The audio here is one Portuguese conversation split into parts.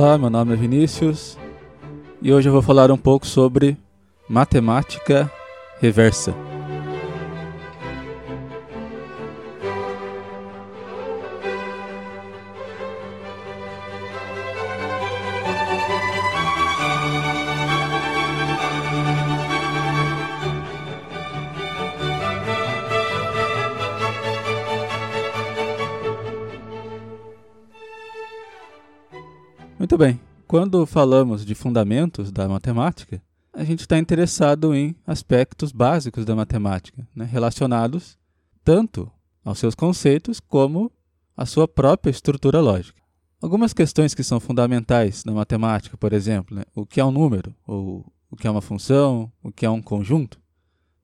Olá, meu nome é Vinícius e hoje eu vou falar um pouco sobre matemática reversa. Muito bem. Quando falamos de fundamentos da matemática, a gente está interessado em aspectos básicos da matemática, né, relacionados tanto aos seus conceitos como à sua própria estrutura lógica. Algumas questões que são fundamentais na matemática, por exemplo, né, o que é um número, ou o que é uma função, o que é um conjunto.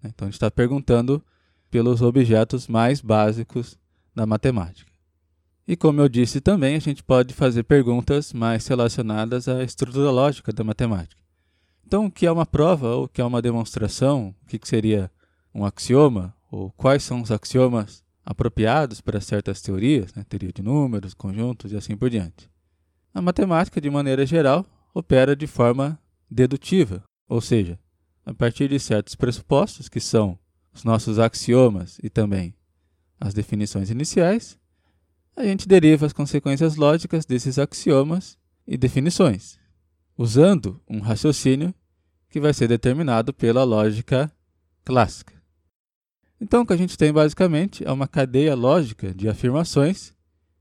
Né, então a gente está perguntando pelos objetos mais básicos da matemática. E como eu disse também, a gente pode fazer perguntas mais relacionadas à estrutura lógica da matemática. Então, o que é uma prova ou o que é uma demonstração? O que seria um axioma? Ou quais são os axiomas apropriados para certas teorias, né? teoria de números, conjuntos e assim por diante. A matemática, de maneira geral, opera de forma dedutiva, ou seja, a partir de certos pressupostos, que são os nossos axiomas e também as definições iniciais, a gente deriva as consequências lógicas desses axiomas e definições, usando um raciocínio que vai ser determinado pela lógica clássica. Então, o que a gente tem basicamente é uma cadeia lógica de afirmações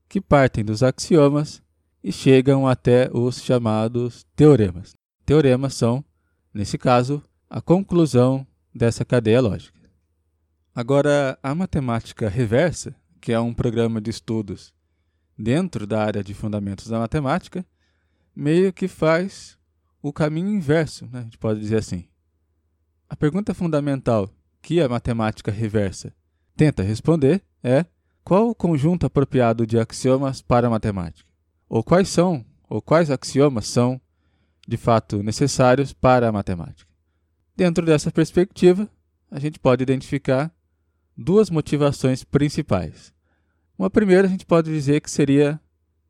que partem dos axiomas e chegam até os chamados teoremas. Teoremas são, nesse caso, a conclusão dessa cadeia lógica. Agora, a matemática reversa que é um programa de estudos dentro da área de fundamentos da matemática, meio que faz o caminho inverso, né? a gente pode dizer assim. A pergunta fundamental que a matemática reversa tenta responder é qual o conjunto apropriado de axiomas para a matemática? Ou quais são, ou quais axiomas são, de fato, necessários para a matemática? Dentro dessa perspectiva, a gente pode identificar duas motivações principais. Uma primeira a gente pode dizer que seria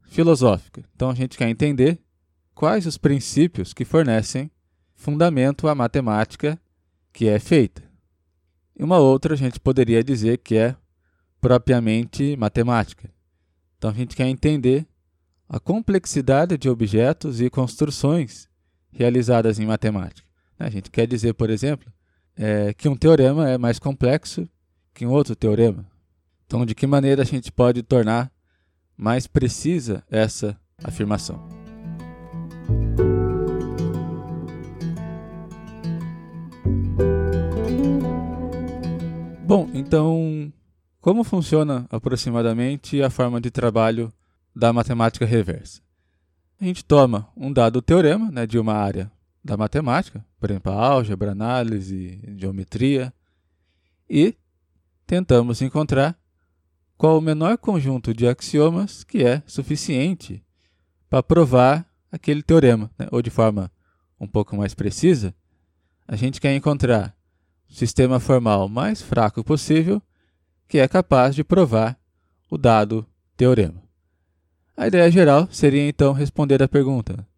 filosófica. Então a gente quer entender quais os princípios que fornecem fundamento à matemática que é feita. E uma outra a gente poderia dizer que é propriamente matemática. Então a gente quer entender a complexidade de objetos e construções realizadas em matemática. A gente quer dizer, por exemplo, é, que um teorema é mais complexo que um outro teorema. Então, de que maneira a gente pode tornar mais precisa essa afirmação? Bom, então, como funciona aproximadamente a forma de trabalho da matemática reversa? A gente toma um dado teorema né, de uma área da matemática, por exemplo, álgebra, análise, geometria, e tentamos encontrar qual o menor conjunto de axiomas que é suficiente para provar aquele teorema, né? ou de forma um pouco mais precisa, a gente quer encontrar o sistema formal mais fraco possível que é capaz de provar o dado teorema. A ideia geral seria então responder à pergunta: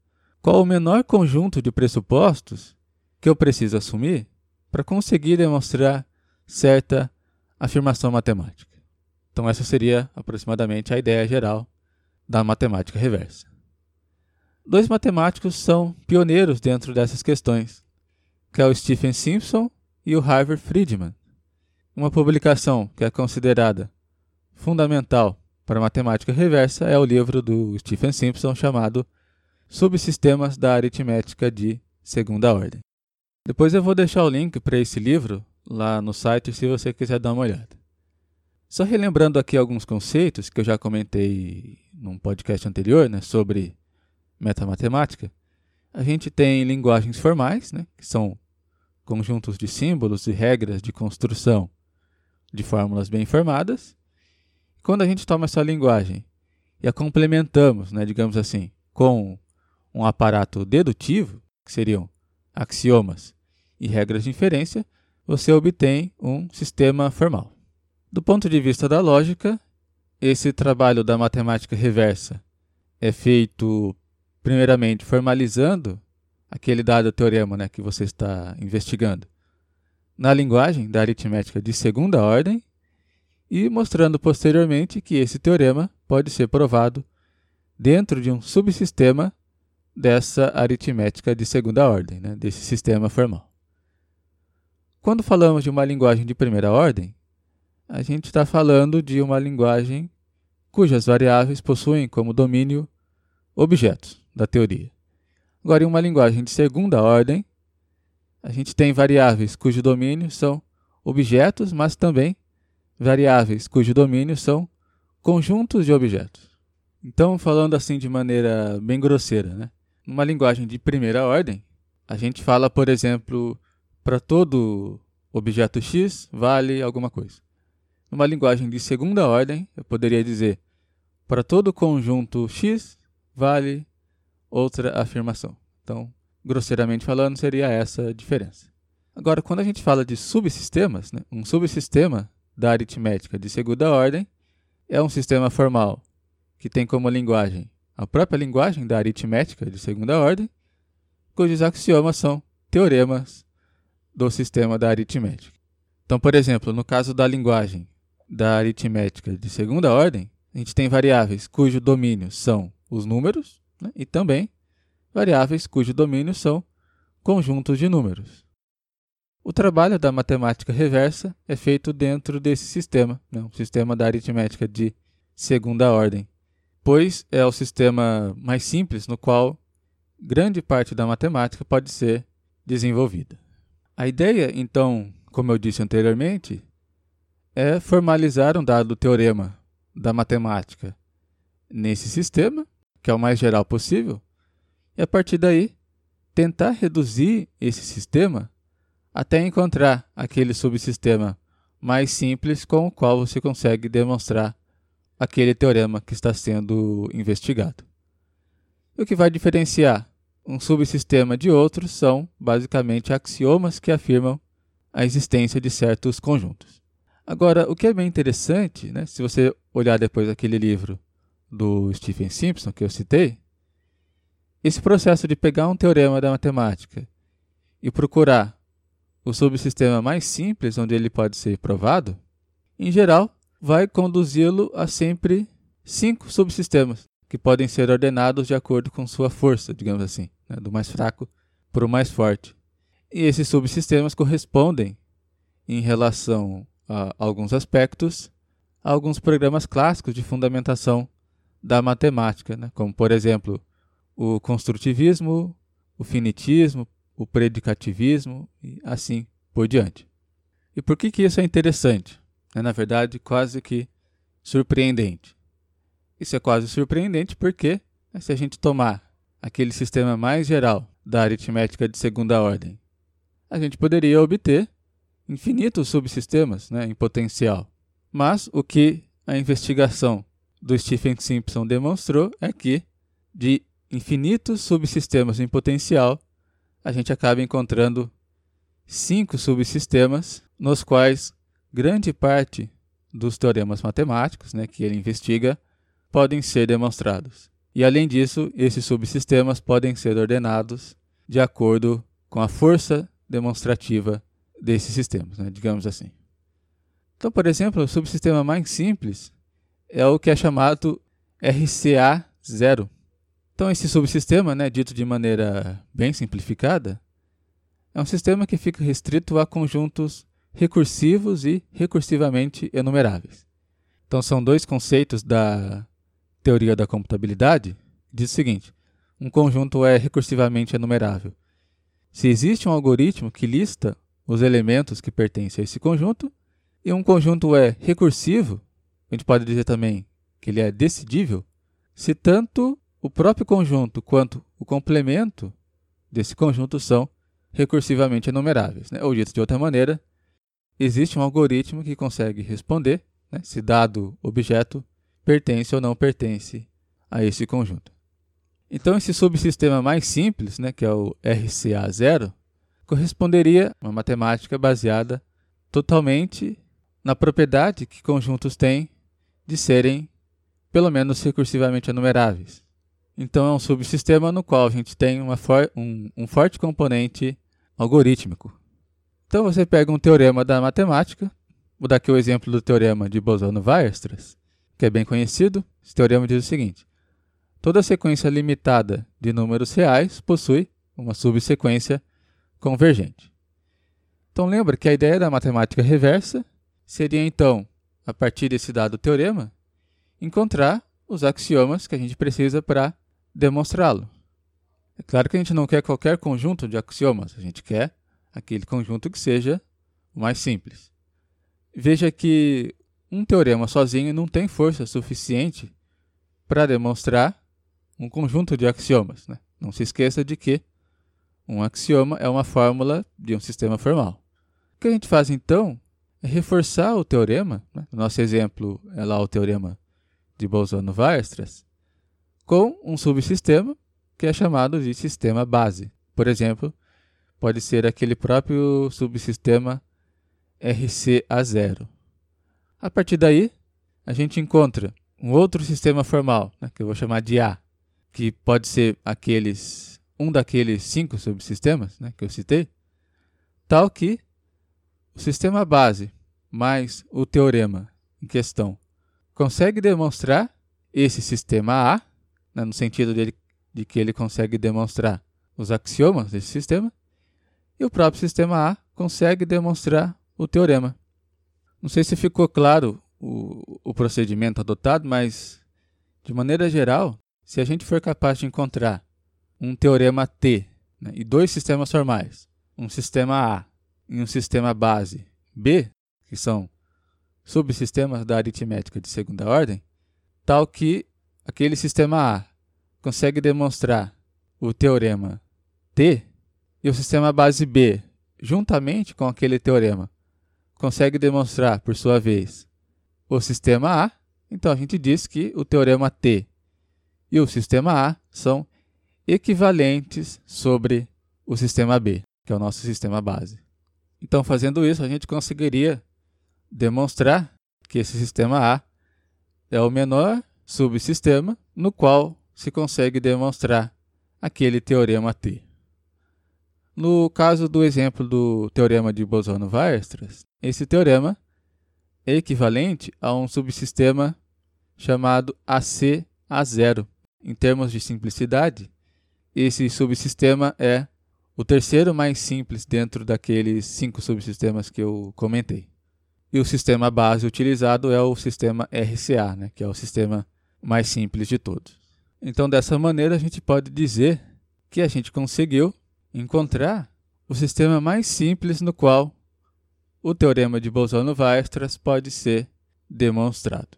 qual o menor conjunto de pressupostos que eu preciso assumir para conseguir demonstrar certa afirmação matemática? Então, essa seria aproximadamente a ideia geral da matemática reversa. Dois matemáticos são pioneiros dentro dessas questões, que é o Stephen Simpson e o Harvey Friedman. Uma publicação que é considerada fundamental para a matemática reversa é o livro do Stephen Simpson chamado Subsistemas da Aritmética de Segunda Ordem. Depois eu vou deixar o link para esse livro lá no site se você quiser dar uma olhada. Só relembrando aqui alguns conceitos que eu já comentei num podcast anterior, né, sobre metamatemática. A gente tem linguagens formais, né, que são conjuntos de símbolos e regras de construção de fórmulas bem formadas. Quando a gente toma essa linguagem e a complementamos, né, digamos assim, com um aparato dedutivo, que seriam axiomas e regras de inferência, você obtém um sistema formal. Do ponto de vista da lógica, esse trabalho da matemática reversa é feito primeiramente, formalizando aquele dado teorema né, que você está investigando na linguagem da aritmética de segunda ordem e mostrando posteriormente que esse teorema pode ser provado dentro de um subsistema dessa aritmética de segunda ordem, né, desse sistema formal. Quando falamos de uma linguagem de primeira ordem, a gente está falando de uma linguagem cujas variáveis possuem como domínio objetos da teoria. Agora, em uma linguagem de segunda ordem, a gente tem variáveis cujo domínio são objetos, mas também variáveis cujo domínio são conjuntos de objetos. Então, falando assim de maneira bem grosseira, né? numa linguagem de primeira ordem, a gente fala, por exemplo, para todo objeto x vale alguma coisa. Numa linguagem de segunda ordem, eu poderia dizer para todo conjunto x vale outra afirmação. Então, grosseiramente falando, seria essa a diferença. Agora, quando a gente fala de subsistemas, né, um subsistema da aritmética de segunda ordem é um sistema formal que tem como linguagem a própria linguagem da aritmética de segunda ordem, cujos axiomas são teoremas do sistema da aritmética. Então, por exemplo, no caso da linguagem da aritmética de segunda ordem, a gente tem variáveis cujo domínio são os números né, e também variáveis cujo domínio são conjuntos de números. O trabalho da matemática reversa é feito dentro desse sistema, né, um sistema da aritmética de segunda ordem, pois é o sistema mais simples no qual grande parte da matemática pode ser desenvolvida. A ideia, então, como eu disse anteriormente, é formalizar um dado teorema da matemática nesse sistema, que é o mais geral possível, e a partir daí tentar reduzir esse sistema até encontrar aquele subsistema mais simples com o qual você consegue demonstrar aquele teorema que está sendo investigado. O que vai diferenciar um subsistema de outro são basicamente axiomas que afirmam a existência de certos conjuntos. Agora, o que é bem interessante, né, se você olhar depois aquele livro do Stephen Simpson que eu citei, esse processo de pegar um teorema da matemática e procurar o subsistema mais simples onde ele pode ser provado, em geral, vai conduzi-lo a sempre cinco subsistemas que podem ser ordenados de acordo com sua força, digamos assim, né, do mais fraco para o mais forte. E esses subsistemas correspondem, em relação alguns aspectos, a alguns programas clássicos de fundamentação da matemática, né? como, por exemplo, o construtivismo, o finitismo, o predicativismo e assim por diante. E por que, que isso é interessante? É, na verdade, quase que surpreendente. Isso é quase surpreendente porque, né, se a gente tomar aquele sistema mais geral da aritmética de segunda ordem, a gente poderia obter infinitos subsistemas né, em potencial. Mas o que a investigação do Stephen Simpson demonstrou é que, de infinitos subsistemas em potencial, a gente acaba encontrando cinco subsistemas nos quais grande parte dos teoremas matemáticos né, que ele investiga podem ser demonstrados. E além disso, esses subsistemas podem ser ordenados de acordo com a força demonstrativa desses sistemas, né, digamos assim. Então, por exemplo, o subsistema mais simples é o que é chamado RCA0. Então, esse subsistema, né, dito de maneira bem simplificada, é um sistema que fica restrito a conjuntos recursivos e recursivamente enumeráveis. Então, são dois conceitos da teoria da computabilidade. Diz o seguinte: um conjunto é recursivamente enumerável se existe um algoritmo que lista os elementos que pertencem a esse conjunto, e um conjunto é recursivo, a gente pode dizer também que ele é decidível, se tanto o próprio conjunto quanto o complemento desse conjunto são recursivamente enumeráveis. Né? Ou dito de outra maneira, existe um algoritmo que consegue responder né, se dado objeto pertence ou não pertence a esse conjunto. Então, esse subsistema mais simples, né, que é o RCA0, corresponderia a uma matemática baseada totalmente na propriedade que conjuntos têm de serem, pelo menos recursivamente enumeráveis. Então é um subsistema no qual a gente tem for um, um forte componente algorítmico. Então você pega um teorema da matemática, vou dar aqui o exemplo do teorema de Bosano-Weierstrass, que é bem conhecido. Esse teorema diz o seguinte: toda sequência limitada de números reais possui uma subsequência convergente. Então lembra que a ideia da matemática reversa seria então, a partir desse dado teorema, encontrar os axiomas que a gente precisa para demonstrá-lo. É claro que a gente não quer qualquer conjunto de axiomas, a gente quer aquele conjunto que seja o mais simples. Veja que um teorema sozinho não tem força suficiente para demonstrar um conjunto de axiomas. Né? Não se esqueça de que um axioma é uma fórmula de um sistema formal. O que a gente faz então é reforçar o teorema, né? nosso exemplo é lá o teorema de Bolzano-Weierstrass, com um subsistema que é chamado de sistema base. Por exemplo, pode ser aquele próprio subsistema RCA0. A partir daí, a gente encontra um outro sistema formal, né, que eu vou chamar de A, que pode ser aqueles um daqueles cinco subsistemas né, que eu citei, tal que o sistema base mais o teorema em questão consegue demonstrar esse sistema A, né, no sentido dele, de que ele consegue demonstrar os axiomas desse sistema, e o próprio sistema A consegue demonstrar o teorema. Não sei se ficou claro o, o procedimento adotado, mas, de maneira geral, se a gente for capaz de encontrar um teorema T né, e dois sistemas formais, um sistema A e um sistema base B, que são subsistemas da aritmética de segunda ordem, tal que aquele sistema A consegue demonstrar o teorema T e o sistema base B, juntamente com aquele teorema, consegue demonstrar, por sua vez, o sistema A, então a gente diz que o teorema T e o sistema A são equivalentes sobre o sistema B, que é o nosso sistema base. Então, fazendo isso, a gente conseguiria demonstrar que esse sistema A é o menor subsistema no qual se consegue demonstrar aquele teorema T. No caso do exemplo do teorema de Bosano-Weierstrass, esse teorema é equivalente a um subsistema chamado AC-A0. Em termos de simplicidade, esse subsistema é o terceiro mais simples dentro daqueles cinco subsistemas que eu comentei. E o sistema base utilizado é o sistema RCA, né, que é o sistema mais simples de todos. Então, dessa maneira, a gente pode dizer que a gente conseguiu encontrar o sistema mais simples no qual o teorema de Bolzano-Weierstrass pode ser demonstrado.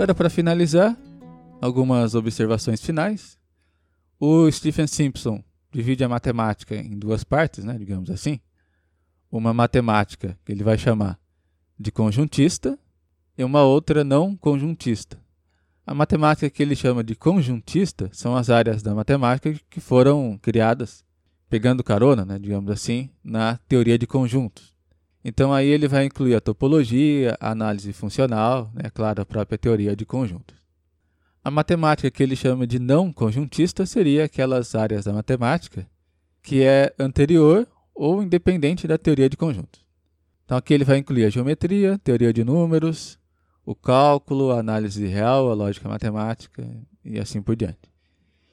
Agora, para finalizar, algumas observações finais. O Stephen Simpson divide a matemática em duas partes, né, digamos assim. Uma matemática que ele vai chamar de conjuntista e uma outra não conjuntista. A matemática que ele chama de conjuntista são as áreas da matemática que foram criadas pegando carona, né, digamos assim, na teoria de conjuntos. Então aí ele vai incluir a topologia, a análise funcional, né, claro, a própria teoria de conjuntos. A matemática que ele chama de não conjuntista seria aquelas áreas da matemática que é anterior ou independente da teoria de conjuntos. Então aqui ele vai incluir a geometria, teoria de números, o cálculo, a análise real, a lógica matemática e assim por diante.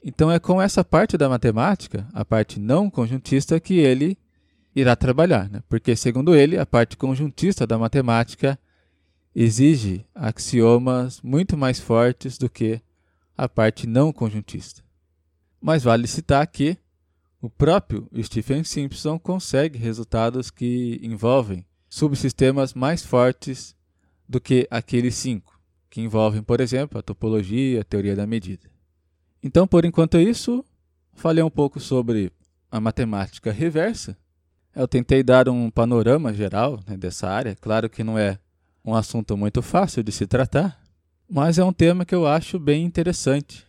Então é com essa parte da matemática, a parte não conjuntista, que ele irá trabalhar, né? porque, segundo ele, a parte conjuntista da matemática exige axiomas muito mais fortes do que a parte não conjuntista. Mas vale citar que o próprio Stephen Simpson consegue resultados que envolvem subsistemas mais fortes do que aqueles cinco, que envolvem, por exemplo, a topologia, a teoria da medida. Então, por enquanto é isso, falei um pouco sobre a matemática reversa eu tentei dar um panorama geral né, dessa área. Claro que não é um assunto muito fácil de se tratar, mas é um tema que eu acho bem interessante.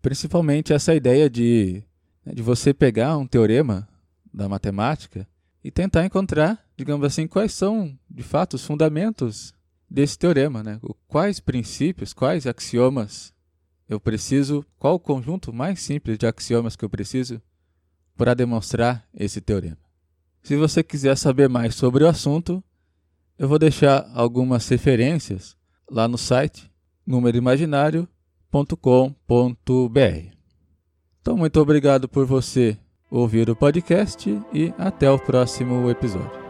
Principalmente essa ideia de, né, de você pegar um teorema da matemática e tentar encontrar, digamos assim, quais são, de fato, os fundamentos desse teorema, né? Quais princípios, quais axiomas eu preciso, qual o conjunto mais simples de axiomas que eu preciso para demonstrar esse teorema. Se você quiser saber mais sobre o assunto, eu vou deixar algumas referências lá no site númeroimaginário.com.br. Então, muito obrigado por você ouvir o podcast e até o próximo episódio.